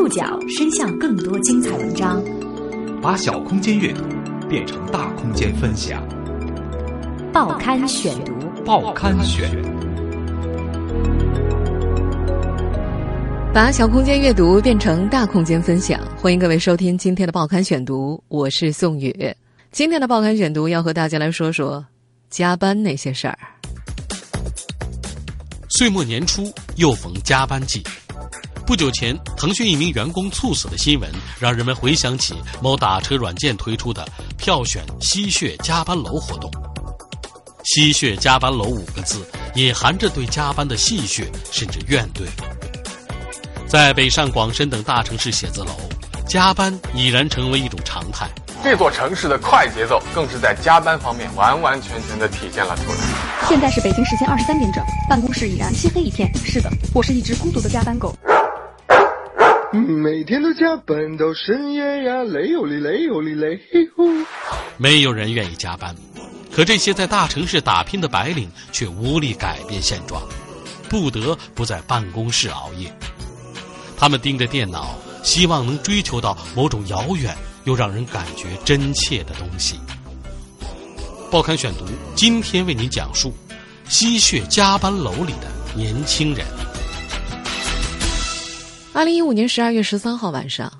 触角伸向更多精彩文章，把小空间阅读变成大空间分享。报刊选读，报刊选，把小空间阅读变成大空间分享。欢迎各位收听今天的报刊选读，我是宋宇。今天的报刊选读要和大家来说说加班那些事儿。岁末年初又逢加班季。不久前，腾讯一名员工猝死的新闻，让人们回想起某打车软件推出的票选吸血加班楼活动。吸血加班楼五个字，隐含着对加班的戏谑甚至怨怼。在北上广深等大城市写字楼，加班已然成为一种常态。这座城市的快节奏，更是在加班方面完完全全的体现了出来。现在是北京时间二十三点整，办公室已然漆黑一片。是的，我是一只孤独的加班狗。每天都加班到深夜呀，累哟哩累哟哩累呼。没有人愿意加班，可这些在大城市打拼的白领却无力改变现状，不得不在办公室熬夜。他们盯着电脑，希望能追求到某种遥远又让人感觉真切的东西。报刊选读今天为您讲述吸血加班楼里的年轻人。二零一五年十二月十三号晚上，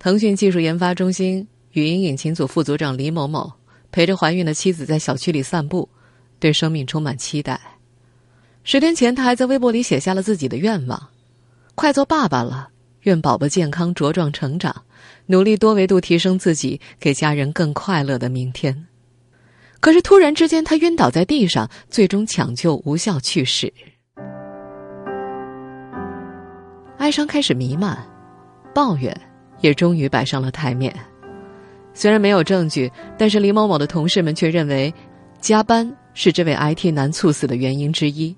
腾讯技术研发中心语音引擎组副组长李某某陪着怀孕的妻子在小区里散步，对生命充满期待。十天前，他还在微博里写下了自己的愿望：快做爸爸了，愿宝宝健康茁壮成长，努力多维度提升自己，给家人更快乐的明天。可是突然之间，他晕倒在地上，最终抢救无效去世。哀伤开始弥漫，抱怨也终于摆上了台面。虽然没有证据，但是李某某的同事们却认为，加班是这位 IT 男猝死的原因之一。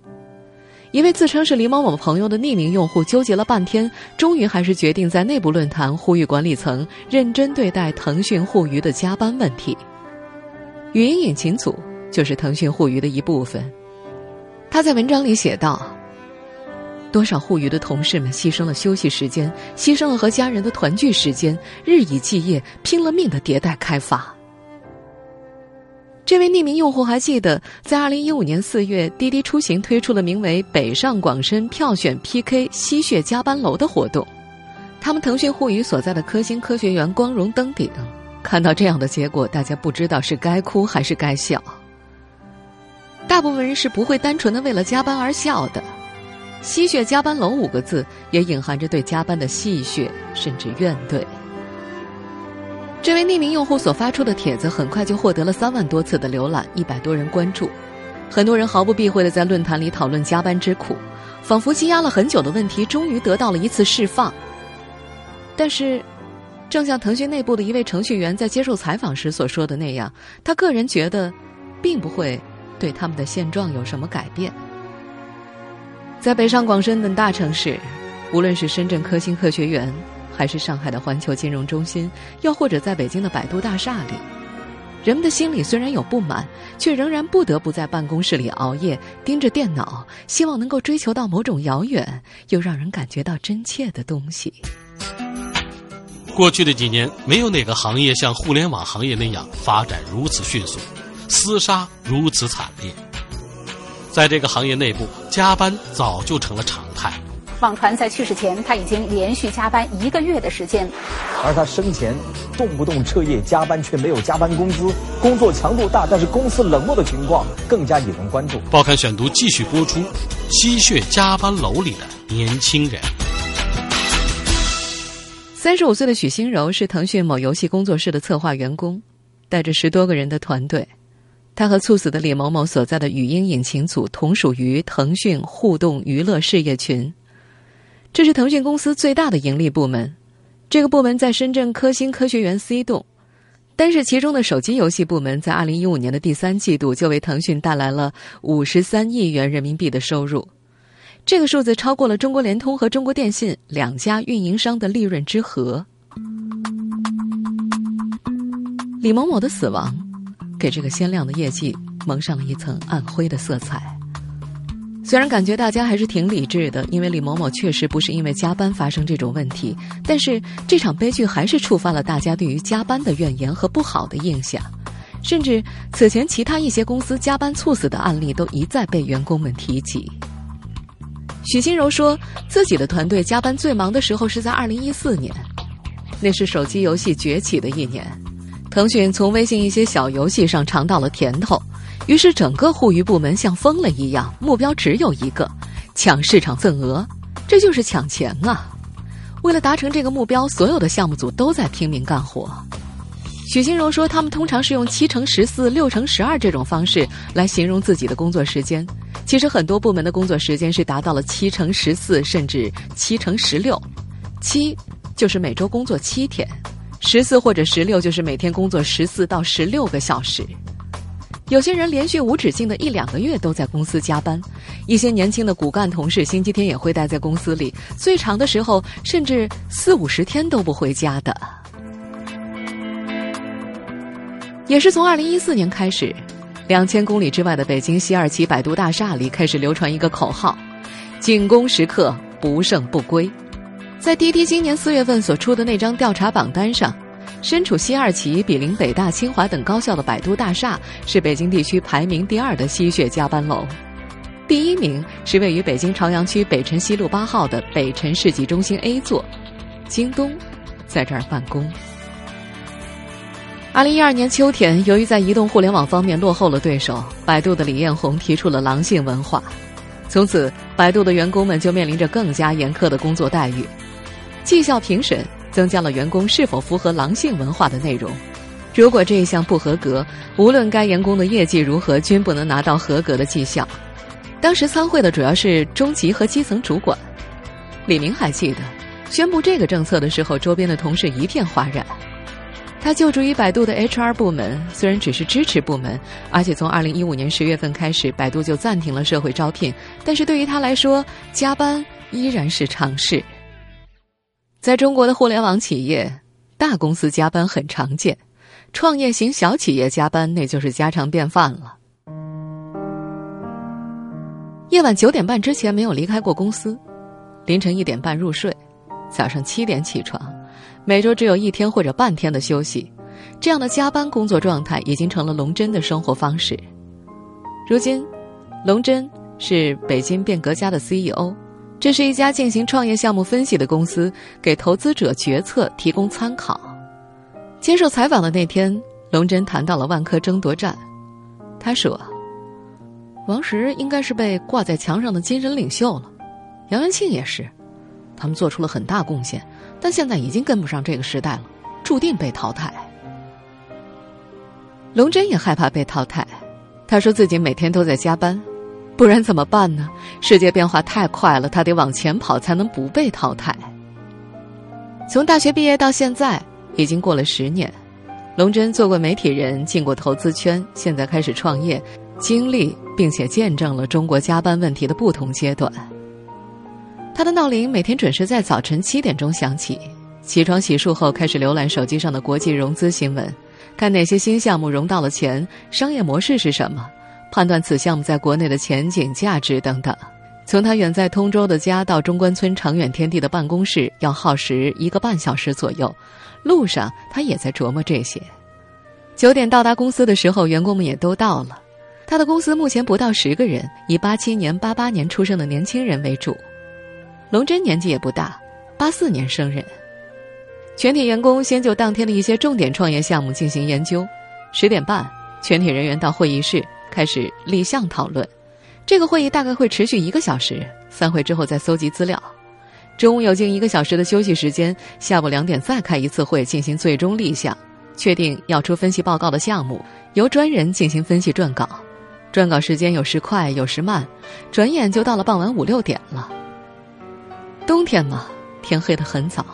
一位自称是李某某朋友的匿名用户纠结了半天，终于还是决定在内部论坛呼吁管理层认真对待腾讯互娱的加班问题。语音引擎组就是腾讯互娱的一部分。他在文章里写道。多少互娱的同事们牺牲了休息时间，牺牲了和家人的团聚时间，日以继夜，拼了命的迭代开发。这位匿名用户还记得，在二零一五年四月，滴滴出行推出了名为“北上广深票选 PK 吸血加班楼”的活动，他们腾讯互娱所在的科兴科学园光荣登顶。看到这样的结果，大家不知道是该哭还是该笑。大部分人是不会单纯的为了加班而笑的。吸血加班楼五个字也隐含着对加班的戏谑甚至怨怼。这位匿名用户所发出的帖子很快就获得了三万多次的浏览，一百多人关注，很多人毫不避讳的在论坛里讨论加班之苦，仿佛积压了很久的问题终于得到了一次释放。但是，正像腾讯内部的一位程序员在接受采访时所说的那样，他个人觉得，并不会对他们的现状有什么改变。在北上广深等大城市，无论是深圳科兴科学园，还是上海的环球金融中心，又或者在北京的百度大厦里，人们的心里虽然有不满，却仍然不得不在办公室里熬夜，盯着电脑，希望能够追求到某种遥远又让人感觉到真切的东西。过去的几年，没有哪个行业像互联网行业那样发展如此迅速，厮杀如此惨烈。在这个行业内部，加班早就成了常态。网传在去世前，他已经连续加班一个月的时间。而他生前动不动彻夜加班，却没有加班工资，工作强度大，但是公司冷漠的情况更加引人关注。报刊选读继续播出：吸血加班楼里的年轻人。三十五岁的许新柔是腾讯某游戏工作室的策划员工，带着十多个人的团队。他和猝死的李某某所在的语音引擎组同属于腾讯互动娱乐事业群，这是腾讯公司最大的盈利部门。这个部门在深圳科兴科学园 C 栋，单是其中的手机游戏部门，在二零一五年的第三季度就为腾讯带来了五十三亿元人民币的收入，这个数字超过了中国联通和中国电信两家运营商的利润之和。李某某的死亡。给这个鲜亮的业绩蒙上了一层暗灰的色彩。虽然感觉大家还是挺理智的，因为李某某确实不是因为加班发生这种问题，但是这场悲剧还是触发了大家对于加班的怨言和不好的印象，甚至此前其他一些公司加班猝死的案例都一再被员工们提及。许新柔说自己的团队加班最忙的时候是在二零一四年，那是手机游戏崛起的一年，腾讯从微信一些小游戏上尝到了甜头。于是，整个互娱部门像疯了一样，目标只有一个：抢市场份额。这就是抢钱啊！为了达成这个目标，所有的项目组都在拼命干活。许新荣说，他们通常是用七乘十四、六乘十二这种方式来形容自己的工作时间。其实，很多部门的工作时间是达到了七乘十四，甚至七乘十六。七就是每周工作七天，十四或者十六就是每天工作十四到十六个小时。有些人连续无止境的一两个月都在公司加班，一些年轻的骨干同事星期天也会待在公司里，最长的时候甚至四五十天都不回家的。也是从二零一四年开始，两千公里之外的北京西二旗百度大厦里开始流传一个口号：“紧攻时刻，不胜不归。”在滴滴今年四月份所出的那张调查榜单上。身处西二旗、毗邻北大、清华等高校的百度大厦，是北京地区排名第二的吸血加班楼。第一名是位于北京朝阳区北辰西路八号的北辰世纪中心 A 座，京东在这儿办公。二零一二年秋天，由于在移动互联网方面落后了对手，百度的李彦宏提出了狼性文化，从此百度的员工们就面临着更加严苛的工作待遇，绩效评审。增加了员工是否符合狼性文化的内容。如果这一项不合格，无论该员工的业绩如何，均不能拿到合格的绩效。当时参会的主要是中级和基层主管。李明还记得，宣布这个政策的时候，周边的同事一片哗然。他就职于百度的 HR 部门，虽然只是支持部门，而且从二零一五年十月份开始，百度就暂停了社会招聘，但是对于他来说，加班依然是常事。在中国的互联网企业，大公司加班很常见，创业型小企业加班那就是家常便饭了。夜晚九点半之前没有离开过公司，凌晨一点半入睡，早上七点起床，每周只有一天或者半天的休息，这样的加班工作状态已经成了龙真的生活方式。如今，龙真是北京变革家的 CEO。这是一家进行创业项目分析的公司，给投资者决策提供参考。接受采访的那天，龙真谈到了万科争夺战。他说：“王石应该是被挂在墙上的精神领袖了，杨元庆也是，他们做出了很大贡献，但现在已经跟不上这个时代了，注定被淘汰。”龙真也害怕被淘汰，他说自己每天都在加班。不然怎么办呢？世界变化太快了，他得往前跑才能不被淘汰。从大学毕业到现在，已经过了十年。龙真做过媒体人，进过投资圈，现在开始创业，经历并且见证了中国加班问题的不同阶段。他的闹铃每天准时在早晨七点钟响起，起床洗漱后开始浏览手机上的国际融资新闻，看哪些新项目融到了钱，商业模式是什么。判断此项目在国内的前景、价值等等。从他远在通州的家到中关村长远天地的办公室，要耗时一个半小时左右。路上他也在琢磨这些。九点到达公司的时候，员工们也都到了。他的公司目前不到十个人，以八七年、八八年出生的年轻人为主。龙真年纪也不大，八四年生人。全体员工先就当天的一些重点创业项目进行研究。十点半，全体人员到会议室。开始立项讨论，这个会议大概会持续一个小时。散会之后再搜集资料，中午有近一个小时的休息时间。下午两点再开一次会，进行最终立项，确定要出分析报告的项目，由专人进行分析撰稿。撰稿时间有时快，有时慢，转眼就到了傍晚五六点了。冬天嘛，天黑得很早。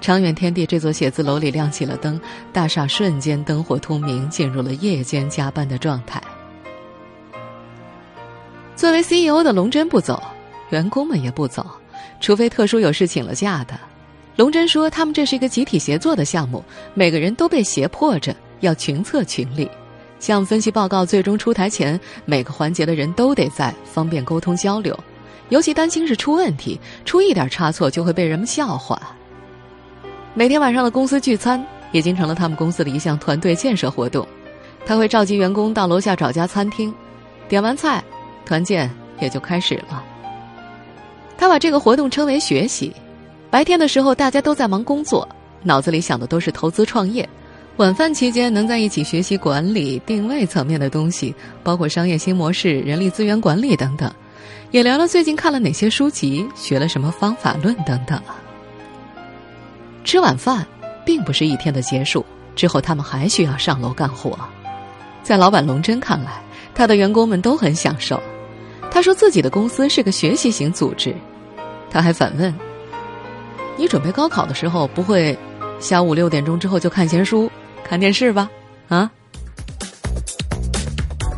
长远天地这座写字楼里亮起了灯，大厦瞬间灯火通明，进入了夜间加班的状态。作为 CEO 的龙真不走，员工们也不走，除非特殊有事请了假的。龙真说：“他们这是一个集体协作的项目，每个人都被胁迫着要群策群力，项目分析报告最终出台前，每个环节的人都得在，方便沟通交流。尤其担心是出问题，出一点差错就会被人们笑话。每天晚上的公司聚餐已经成了他们公司的一项团队建设活动。他会召集员工到楼下找家餐厅，点完菜，团建也就开始了。他把这个活动称为学习。白天的时候，大家都在忙工作，脑子里想的都是投资创业。晚饭期间，能在一起学习管理、定位层面的东西，包括商业新模式、人力资源管理等等，也聊聊最近看了哪些书籍、学了什么方法论等等。吃晚饭并不是一天的结束，之后他们还需要上楼干活。在老板龙真看来，他的员工们都很享受。他说自己的公司是个学习型组织。他还反问：“你准备高考的时候，不会下午六点钟之后就看闲书？”看电视吧，啊！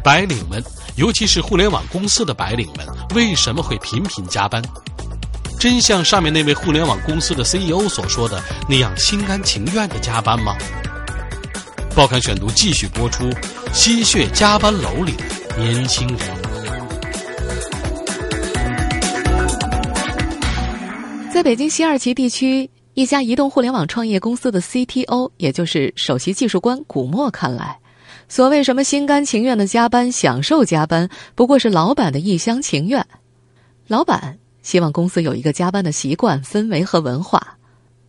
白领们，尤其是互联网公司的白领们，为什么会频频加班？真像上面那位互联网公司的 CEO 所说的那样心甘情愿的加班吗？报刊选读继续播出：吸血加班楼里的年轻人。在北京西二旗地区。一家移动互联网创业公司的 CTO，也就是首席技术官古墨看来，所谓什么心甘情愿的加班、享受加班，不过是老板的一厢情愿。老板希望公司有一个加班的习惯、氛围和文化。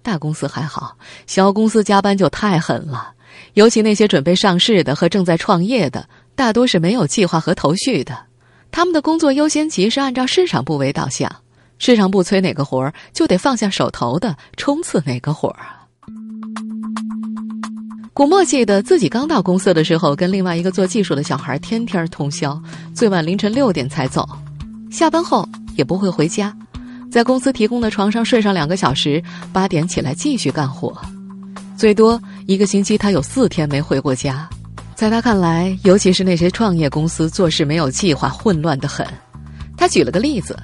大公司还好，小公司加班就太狠了。尤其那些准备上市的和正在创业的，大多是没有计划和头绪的。他们的工作优先级是按照市场部为导向。市场部催哪个活儿，就得放下手头的冲刺哪个活儿啊！古墨记得自己刚到公司的时候，跟另外一个做技术的小孩天天通宵，最晚凌晨六点才走，下班后也不会回家，在公司提供的床上睡上两个小时，八点起来继续干活，最多一个星期他有四天没回过家。在他看来，尤其是那些创业公司做事没有计划，混乱的很。他举了个例子。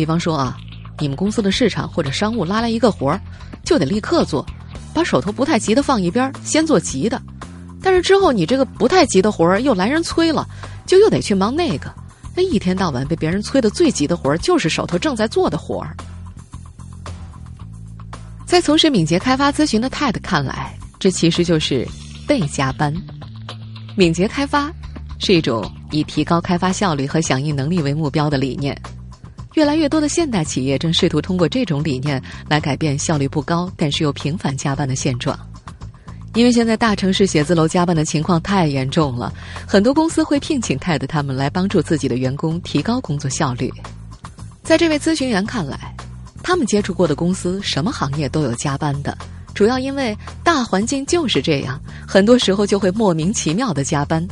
比方说啊，你们公司的市场或者商务拉来一个活儿，就得立刻做，把手头不太急的放一边，先做急的。但是之后你这个不太急的活儿又来人催了，就又得去忙那个。那一天到晚被别人催的最急的活儿，就是手头正在做的活儿。在从事敏捷开发咨询的泰德看来，这其实就是被加班。敏捷开发是一种以提高开发效率和响应能力为目标的理念。越来越多的现代企业正试图通过这种理念来改变效率不高但是又频繁加班的现状。因为现在大城市写字楼加班的情况太严重了，很多公司会聘请泰德他们来帮助自己的员工提高工作效率。在这位咨询员看来，他们接触过的公司什么行业都有加班的，主要因为大环境就是这样，很多时候就会莫名其妙的加班。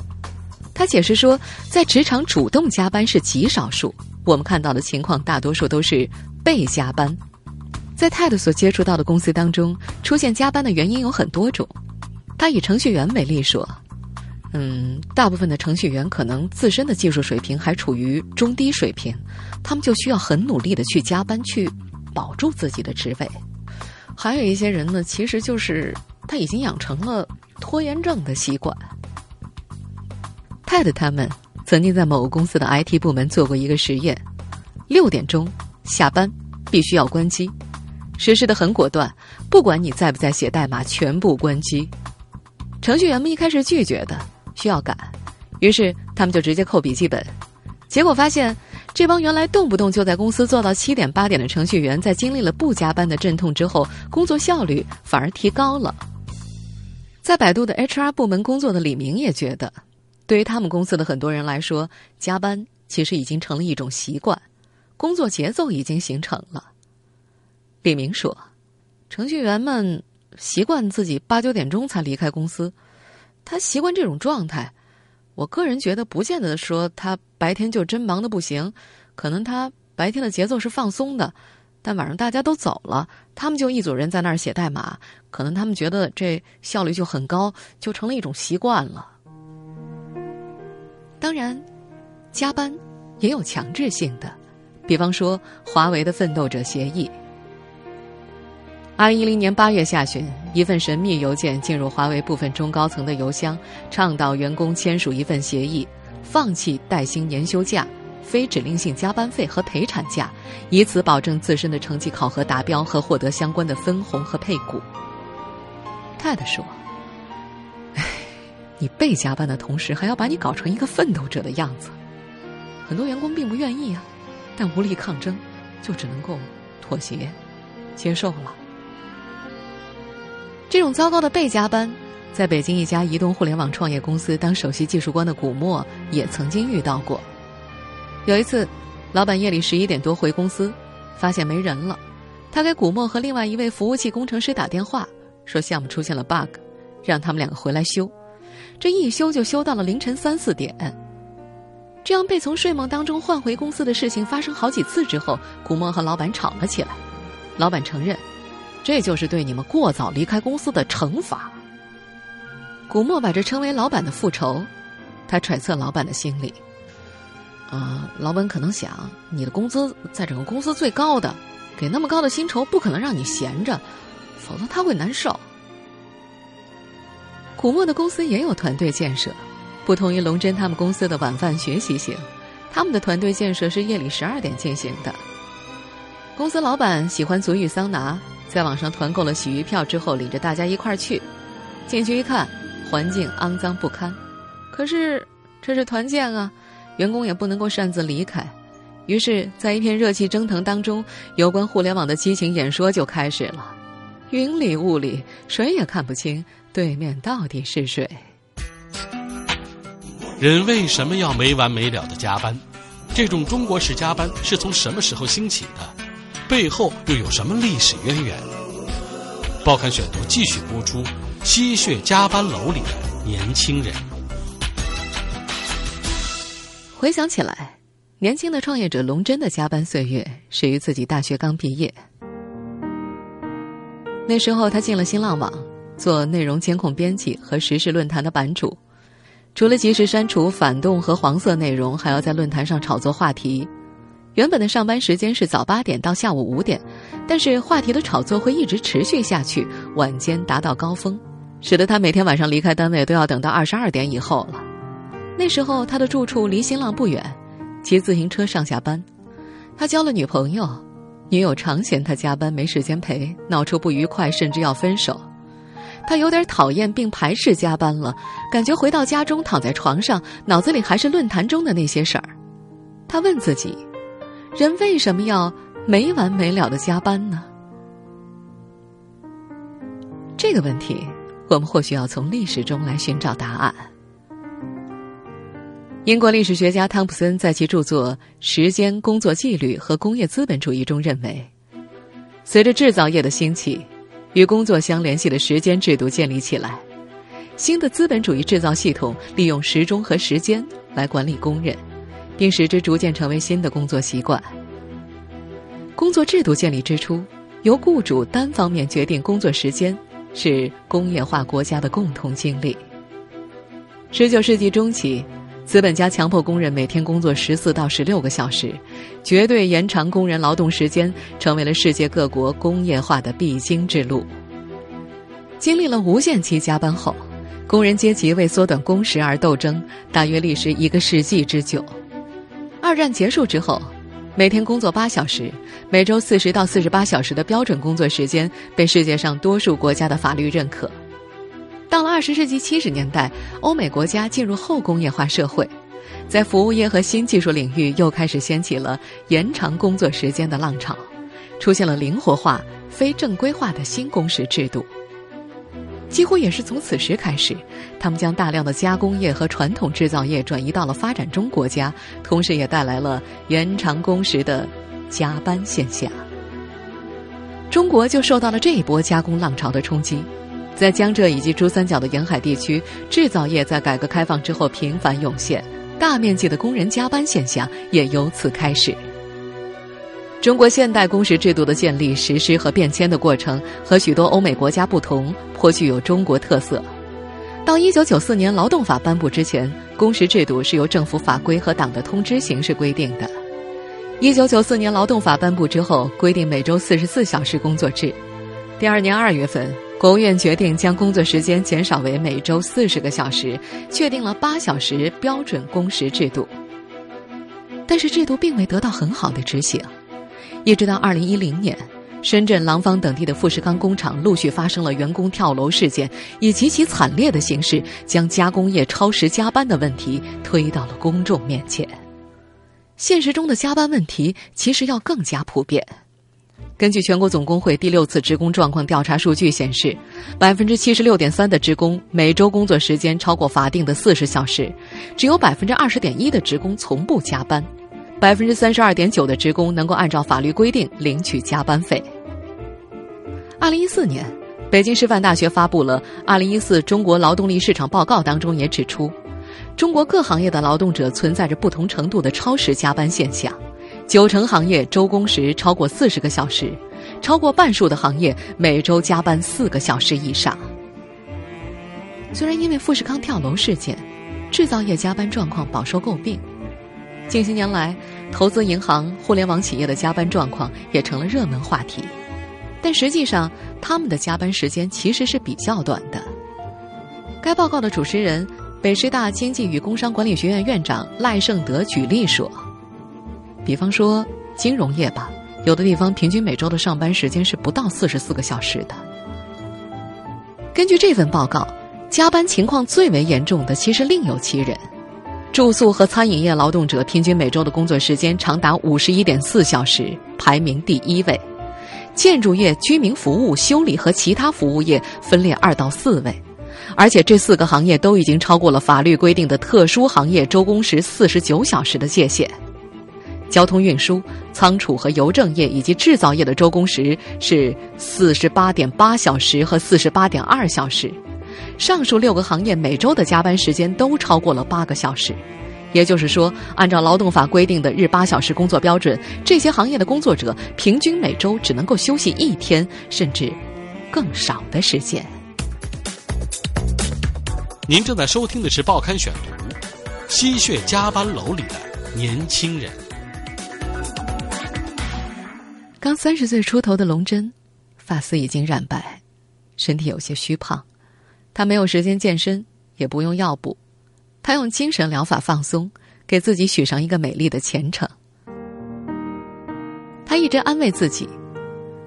他解释说，在职场主动加班是极少数。我们看到的情况大多数都是被加班。在泰德所接触到的公司当中，出现加班的原因有很多种。他以程序员为例说：“嗯，大部分的程序员可能自身的技术水平还处于中低水平，他们就需要很努力的去加班，去保住自己的职位。还有一些人呢，其实就是他已经养成了拖延症的习惯。”泰德他们。曾经在某个公司的 IT 部门做过一个实验，六点钟下班必须要关机，实施的很果断，不管你在不在写代码，全部关机。程序员们一开始拒绝的，需要赶，于是他们就直接扣笔记本。结果发现，这帮原来动不动就在公司做到七点八点的程序员，在经历了不加班的阵痛之后，工作效率反而提高了。在百度的 HR 部门工作的李明也觉得。对于他们公司的很多人来说，加班其实已经成了一种习惯，工作节奏已经形成了。李明说：“程序员们习惯自己八九点钟才离开公司，他习惯这种状态。我个人觉得，不见得说他白天就真忙的不行，可能他白天的节奏是放松的，但晚上大家都走了，他们就一组人在那儿写代码，可能他们觉得这效率就很高，就成了一种习惯了。”当然，加班也有强制性的，比方说华为的奋斗者协议。二零一零年八月下旬，一份神秘邮件进入华为部分中高层的邮箱，倡导员工签署一份协议，放弃带薪年休假、非指令性加班费和陪产假，以此保证自身的成绩考核达标和获得相关的分红和配股。泰德说：“，你被加班的同时，还要把你搞成一个奋斗者的样子，很多员工并不愿意啊，但无力抗争，就只能够妥协，接受了。”这种糟糕的被加班，在北京一家移动互联网创业公司当首席技术官的古墨也曾经遇到过。有一次，老板夜里十一点多回公司，发现没人了，他给古墨和另外一位服务器工程师打电话，说项目出现了 bug，让他们两个回来修。这一休就休到了凌晨三四点。这样被从睡梦当中唤回公司的事情发生好几次之后，古墨和老板吵了起来。老板承认。这就是对你们过早离开公司的惩罚。古墨把这称为老板的复仇，他揣测老板的心理。啊，老板可能想，你的工资在整个公司最高的，给那么高的薪酬，不可能让你闲着，否则他会难受。古墨的公司也有团队建设，不同于龙真他们公司的晚饭学习型，他们的团队建设是夜里十二点进行的。公司老板喜欢足浴桑拿。在网上团购了洗浴票之后，领着大家一块儿去。进去一看，环境肮脏不堪。可是这是团建啊，员工也不能够擅自离开。于是，在一片热气蒸腾当中，有关互联网的激情演说就开始了。云里雾里，谁也看不清对面到底是谁。人为什么要没完没了的加班？这种中国式加班是从什么时候兴起的？背后又有什么历史渊源？报刊选读继续播出：吸血加班楼里的年轻人。回想起来，年轻的创业者龙真的加班岁月始于自己大学刚毕业。那时候他进了新浪网，做内容监控编辑和时事论坛的版主，除了及时删除反动和黄色内容，还要在论坛上炒作话题。原本的上班时间是早八点到下午五点，但是话题的炒作会一直持续下去，晚间达到高峰，使得他每天晚上离开单位都要等到二十二点以后了。那时候他的住处离新浪不远，骑自行车上下班。他交了女朋友，女友常嫌他加班没时间陪，闹出不愉快，甚至要分手。他有点讨厌并排斥加班了，感觉回到家中躺在床上，脑子里还是论坛中的那些事儿。他问自己。人为什么要没完没了的加班呢？这个问题，我们或许要从历史中来寻找答案。英国历史学家汤普森在其著作《时间、工作纪律和工业资本主义》中认为，随着制造业的兴起，与工作相联系的时间制度建立起来，新的资本主义制造系统利用时钟和时间来管理工人。并使之逐渐成为新的工作习惯。工作制度建立之初，由雇主单方面决定工作时间，是工业化国家的共同经历。十九世纪中期，资本家强迫工人每天工作十四到十六个小时，绝对延长工人劳动时间，成为了世界各国工业化的必经之路。经历了无限期加班后，工人阶级为缩短工时而斗争，大约历时一个世纪之久。二战结束之后，每天工作八小时、每周四十到四十八小时的标准工作时间被世界上多数国家的法律认可。到了二十世纪七十年代，欧美国家进入后工业化社会，在服务业和新技术领域又开始掀起了延长工作时间的浪潮，出现了灵活化、非正规化的新工时制度。几乎也是从此时开始，他们将大量的加工业和传统制造业转移到了发展中国家，同时也带来了延长工时的加班现象。中国就受到了这一波加工浪潮的冲击，在江浙以及珠三角的沿海地区，制造业在改革开放之后频繁涌现，大面积的工人加班现象也由此开始。中国现代工时制度的建立、实施和变迁的过程和许多欧美国家不同，颇具有中国特色。到一九九四年劳动法颁布之前，工时制度是由政府法规和党的通知形式规定的。一九九四年劳动法颁布之后，规定每周四十四小时工作制。第二年二月份，国务院决定将工作时间减少为每周四十个小时，确定了八小时标准工时制度。但是制度并未得到很好的执行，一直到二零一零年，深圳廊坊等地的富士康工厂陆续发生了员工跳楼事件，以极其惨烈的形式将加工业超时加班的问题推到了公众面前。现实中的加班问题其实要更加普遍。根据全国总工会第六次职工状况调查数据显示，百分之七十六点三的职工每周工作时间超过法定的四十小时，只有百分之二十点一的职工从不加班，百分之三十二点九的职工能够按照法律规定领取加班费。二零一四年，北京师范大学发布了《二零一四中国劳动力市场报告》，当中也指出，中国各行业的劳动者存在着不同程度的超时加班现象。九成行业周工时超过四十个小时，超过半数的行业每周加班四个小时以上。虽然因为富士康跳楼事件，制造业加班状况饱受诟病，近些年来，投资银行、互联网企业的加班状况也成了热门话题。但实际上，他们的加班时间其实是比较短的。该报告的主持人、北师大经济与工商管理学院院长赖胜德举例说。比方说金融业吧，有的地方平均每周的上班时间是不到四十四个小时的。根据这份报告，加班情况最为严重的其实另有其人，住宿和餐饮业劳动者平均每周的工作时间长达五十一点四小时，排名第一位；建筑业、居民服务、修理和其他服务业分列二到四位，而且这四个行业都已经超过了法律规定的特殊行业周工时四十九小时的界限。交通运输、仓储和邮政业以及制造业的周工时是四十八点八小时和四十八点二小时，上述六个行业每周的加班时间都超过了八个小时。也就是说，按照劳动法规定的日八小时工作标准，这些行业的工作者平均每周只能够休息一天，甚至更少的时间。您正在收听的是《报刊选读》，吸血加班楼里的年轻人。刚三十岁出头的龙真，发丝已经染白，身体有些虚胖。他没有时间健身，也不用药补，他用精神疗法放松，给自己许上一个美丽的前程。他一直安慰自己，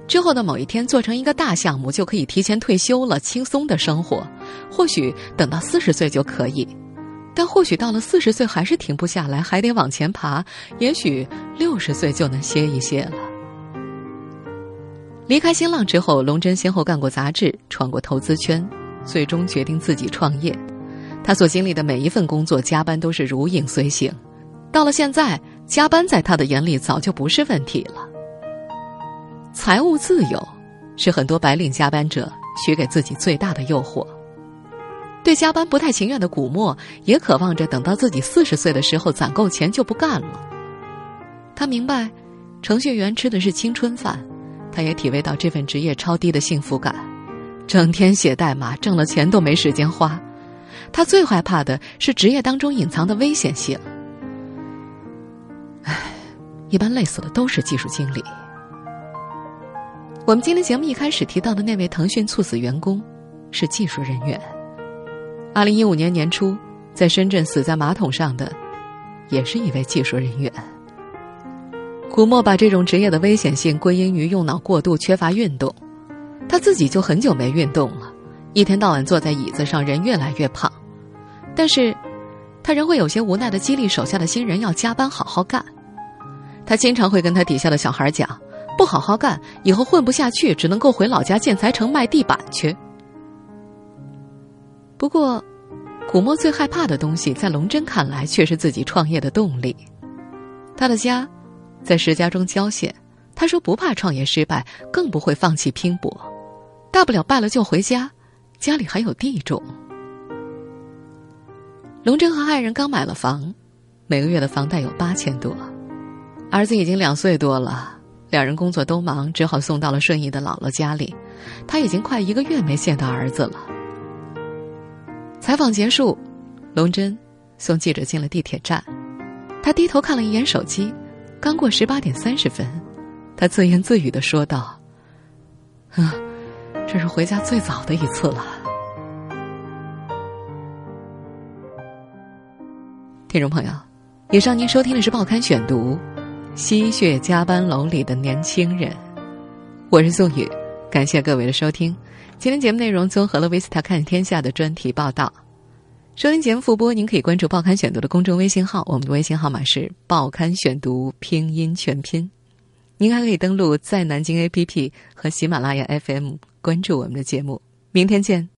之后的某一天做成一个大项目，就可以提前退休了，轻松的生活。或许等到四十岁就可以，但或许到了四十岁还是停不下来，还得往前爬。也许六十岁就能歇一歇了。离开新浪之后，龙真先后干过杂志，闯过投资圈，最终决定自己创业。他所经历的每一份工作，加班都是如影随形。到了现在，加班在他的眼里早就不是问题了。财务自由，是很多白领加班者许给自己最大的诱惑。对加班不太情愿的古墨，也渴望着等到自己四十岁的时候攒够钱就不干了。他明白，程序员吃的是青春饭。他也体味到这份职业超低的幸福感，整天写代码，挣了钱都没时间花。他最害怕的是职业当中隐藏的危险性。唉，一般累死的都是技术经理。我们今天节目一开始提到的那位腾讯猝死员工，是技术人员。二零一五年年初，在深圳死在马桶上的，也是一位技术人员。古墨把这种职业的危险性归因于用脑过度、缺乏运动。他自己就很久没运动了，一天到晚坐在椅子上，人越来越胖。但是，他仍会有些无奈的激励手下的新人要加班好好干。他经常会跟他底下的小孩讲：“不好好干，以后混不下去，只能够回老家建材城卖地板去。”不过，古墨最害怕的东西，在龙真看来却是自己创业的动力。他的家。在石家庄郊县，他说不怕创业失败，更不会放弃拼搏，大不了败了就回家，家里还有地种。龙真和爱人刚买了房，每个月的房贷有八千多，儿子已经两岁多了，两人工作都忙，只好送到了顺义的姥姥家里。他已经快一个月没见到儿子了。采访结束，龙真送记者进了地铁站，他低头看了一眼手机。刚过十八点三十分，他自言自语的说道：“啊，这是回家最早的一次了。听众朋友，以上您收听的是《报刊选读》，吸血加班楼里的年轻人。我是宋宇，感谢各位的收听。今天节目内容综合了《维斯塔看天下》的专题报道。收音节目复播，您可以关注《报刊选读》的公众微信号，我们的微信号码是“报刊选读”拼音全拼。您还可以登录在南京 APP 和喜马拉雅 FM 关注我们的节目。明天见。